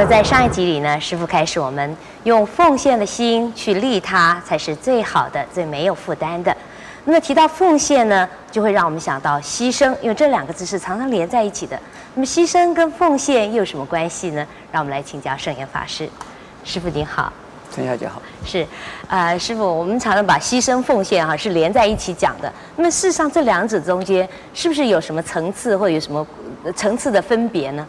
那在上一集里呢，师傅开始我们用奉献的心去利他，才是最好的、最没有负担的。那么提到奉献呢，就会让我们想到牺牲，因为这两个字是常常连在一起的。那么牺牲跟奉献又有什么关系呢？让我们来请教圣严法师。师傅您好，陈小姐好。是，啊、呃，师傅，我们常常把牺牲奉献哈是连在一起讲的。那么事实上，这两者中间是不是有什么层次或有什么层次的分别呢？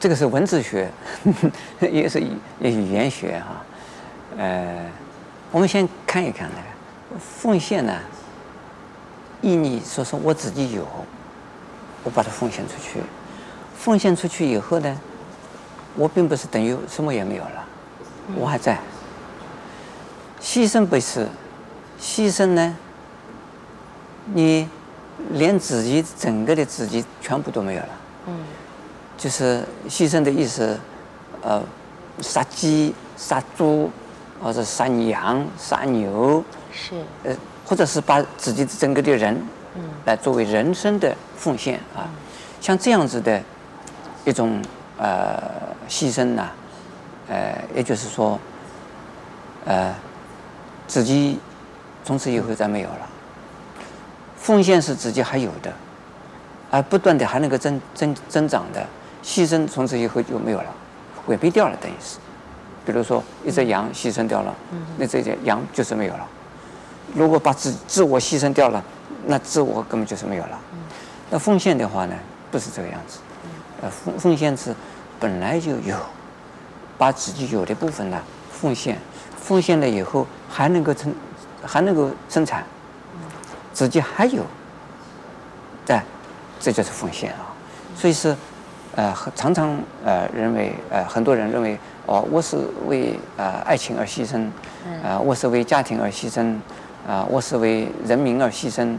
这个是文字学，也是也语言学哈。呃，我们先看一看那个奉献呢，意义说是我自己有，我把它奉献出去，奉献出去以后呢，我并不是等于什么也没有了，我还在。牺牲不是，牺牲呢，你连自己整个的自己全部都没有了。嗯。就是牺牲的意思，呃，杀鸡、杀猪，或者杀羊、杀牛，是，呃，或者是把自己整个的人，嗯，来作为人生的奉献啊，像这样子的一种呃牺牲呢，呃，也就是说，呃，自己从此以后再没有了，奉献是自己还有的，而不断的还能够增增增长的。牺牲从此以后就没有了，毁灭掉了，等于是。比如说一只羊牺牲掉了，那这只羊就是没有了。如果把自自我牺牲掉了，那自我根本就是没有了。那奉献的话呢，不是这个样子。呃，奉奉献是本来就有，把自己有的部分呢奉献，奉献了以后还能够生，还能够生产，自己还有，对，这就是奉献啊。所以是。呃，常常呃认为呃很多人认为哦，我是为呃爱情而牺牲，呃我是为家庭而牺牲，啊、呃、我是为人民而牺牲，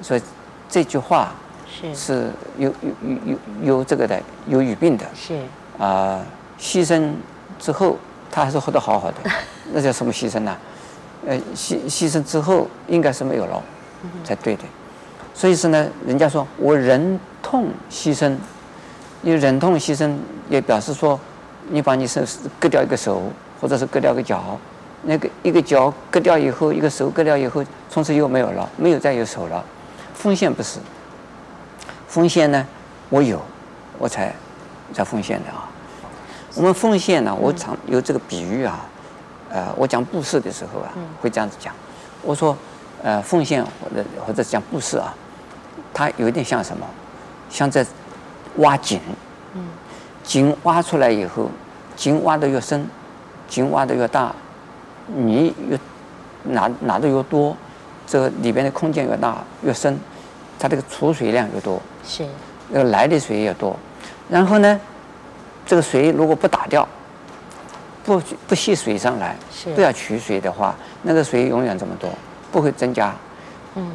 所以这句话是。是有有有有有这个的有语病的，是。啊、呃、牺牲之后他还是活得好好的，那叫什么牺牲呢？呃牺牺牲之后应该是没有了才对的，所以是呢，人家说我忍痛牺牲。你忍痛牺牲，也表示说，你把你手割掉一个手，或者是割掉一个脚，那个一个脚割掉以后，一个手割掉以后，从此又没有了，没有再有手了。奉献不是，奉献呢，我有，我才才奉献的啊。我们奉献呢，我常有这个比喻啊，呃，我讲布施的时候啊，会这样子讲，我说，呃，奉献或者或者讲布施啊，它有点像什么？像在。挖井，井挖出来以后，井挖的越深，井挖的越大，泥越拿拿的越多，这个里边的空间越大越深，它这个储水量越多，是，那个来的水也多。然后呢，这个水如果不打掉，不不吸水上来，是，不要取水的话，那个水永远这么多，不会增加。嗯，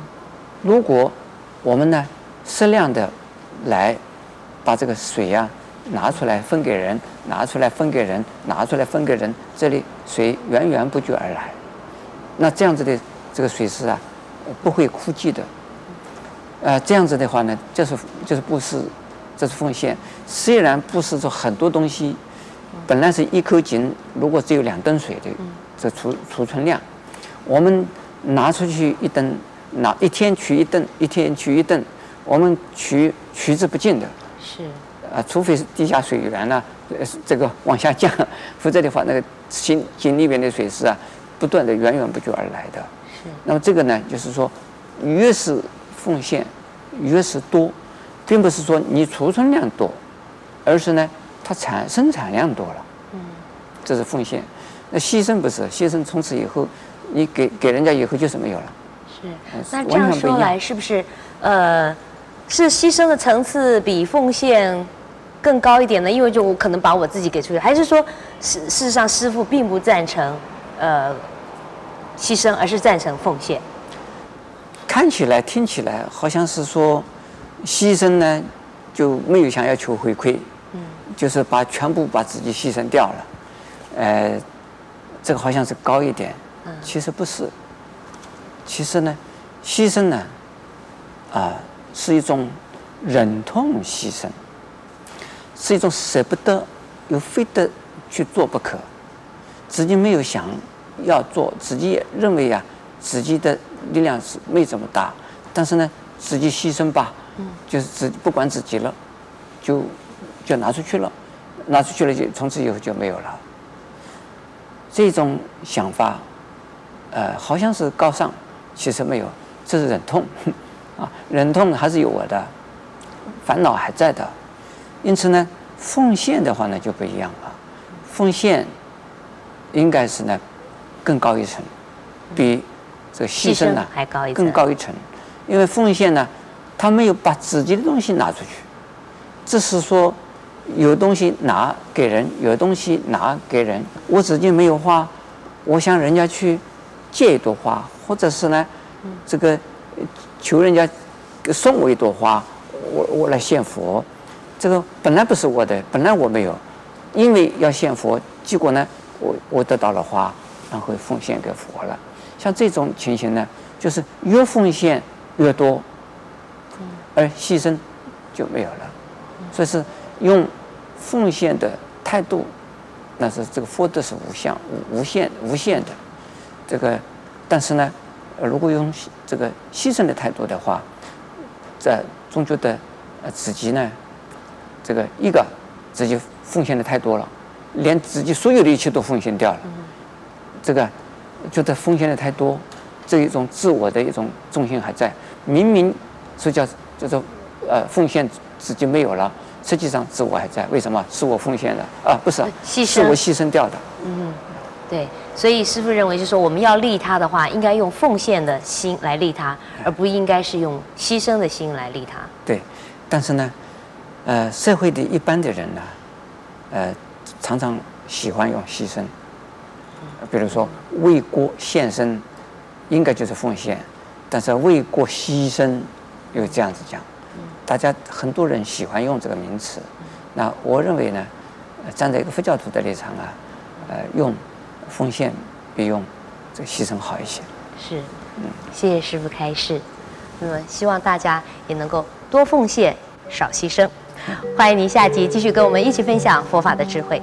如果我们呢适量的来。把这个水呀、拿出来分给人，拿出来分给人，拿出来分给人，这里水源源不绝而来。那这样子的这个水势啊，不会枯竭的。呃，这样子的话呢，就是就是布施，这是奉献。虽然布施出很多东西，本来是一口井，如果只有两吨水的这储储存量，我们拿出去一吨，拿一天取一吨，一天取一吨，我们取取之不尽的。是，啊，除非是地下水源呢，呃，这个往下降，否则的话，那个井井里边的水是啊，不断的源源不绝而来的。是。那么这个呢，就是说，越是奉献，越是多，并不是说你储存量多，而是呢，它产生产量多了。嗯。这是奉献，那牺牲不是，牺牲从此以后，你给给人家以后就是没有了。是。那这样说来，是不是呃？是牺牲的层次比奉献更高一点呢？因为就我可能把我自己给出去，还是说事事实上师傅并不赞成呃牺牲，而是赞成奉献？看起来听起来好像是说牺牲呢就没有想要求回馈，嗯，就是把全部把自己牺牲掉了，呃，这个好像是高一点，嗯，其实不是，其实呢，牺牲呢，啊、呃。是一种忍痛牺牲，是一种舍不得，又非得去做不可，自己没有想要做，自己也认为呀，自己的力量是没这么大，但是呢，自己牺牲吧，就是自不管自己了，就就拿出去了，拿出去了就从此以后就没有了。这种想法，呃，好像是高尚，其实没有，这是忍痛，啊，忍痛还是有我的烦恼还在的。因此呢，奉献的话呢就不一样了。奉献应该是呢更高一层，比这个牺牲呢还高一更高一层。因为奉献呢，他没有把自己的东西拿出去，只是说有东西拿给人，有东西拿给人。我自己没有花，我向人家去借一朵花，或者是呢这个求人家送我一朵花，我我来献佛。这个本来不是我的，本来我没有，因为要献佛，结果呢，我我得到了花，然后奉献给佛了。像这种情形呢，就是越奉献越多，而牺牲就没有了。所以是用奉献的态度，那是这个福德是无相、无无限、无限的。这个，但是呢，如果用这个牺牲的态度的话，在总觉得呃自己呢。这个一个自己奉献的太多了，连自己所有的一切都奉献掉了。这个觉得奉献的太多，这一种自我的一种重心还在。明明是叫叫做呃奉献自己没有了，实际上自我还在。为什么？是我奉献的啊？不是，牺牲是我牺牲掉的。嗯，对。所以师父认为，就是说我们要利他的话，应该用奉献的心来利他，而不应该是用牺牲的心来利他。对，但是呢。呃，社会的一般的人呢，呃，常常喜欢用牺牲，比如说为国献身，应该就是奉献，但是为国牺牲又这样子讲，大家很多人喜欢用这个名词，那我认为呢，站在一个佛教徒的立场啊，呃，用奉献比用这个牺牲好一些。是，嗯，谢谢师傅开示。那么希望大家也能够多奉献，少牺牲。欢迎您下集继续跟我们一起分享佛法的智慧。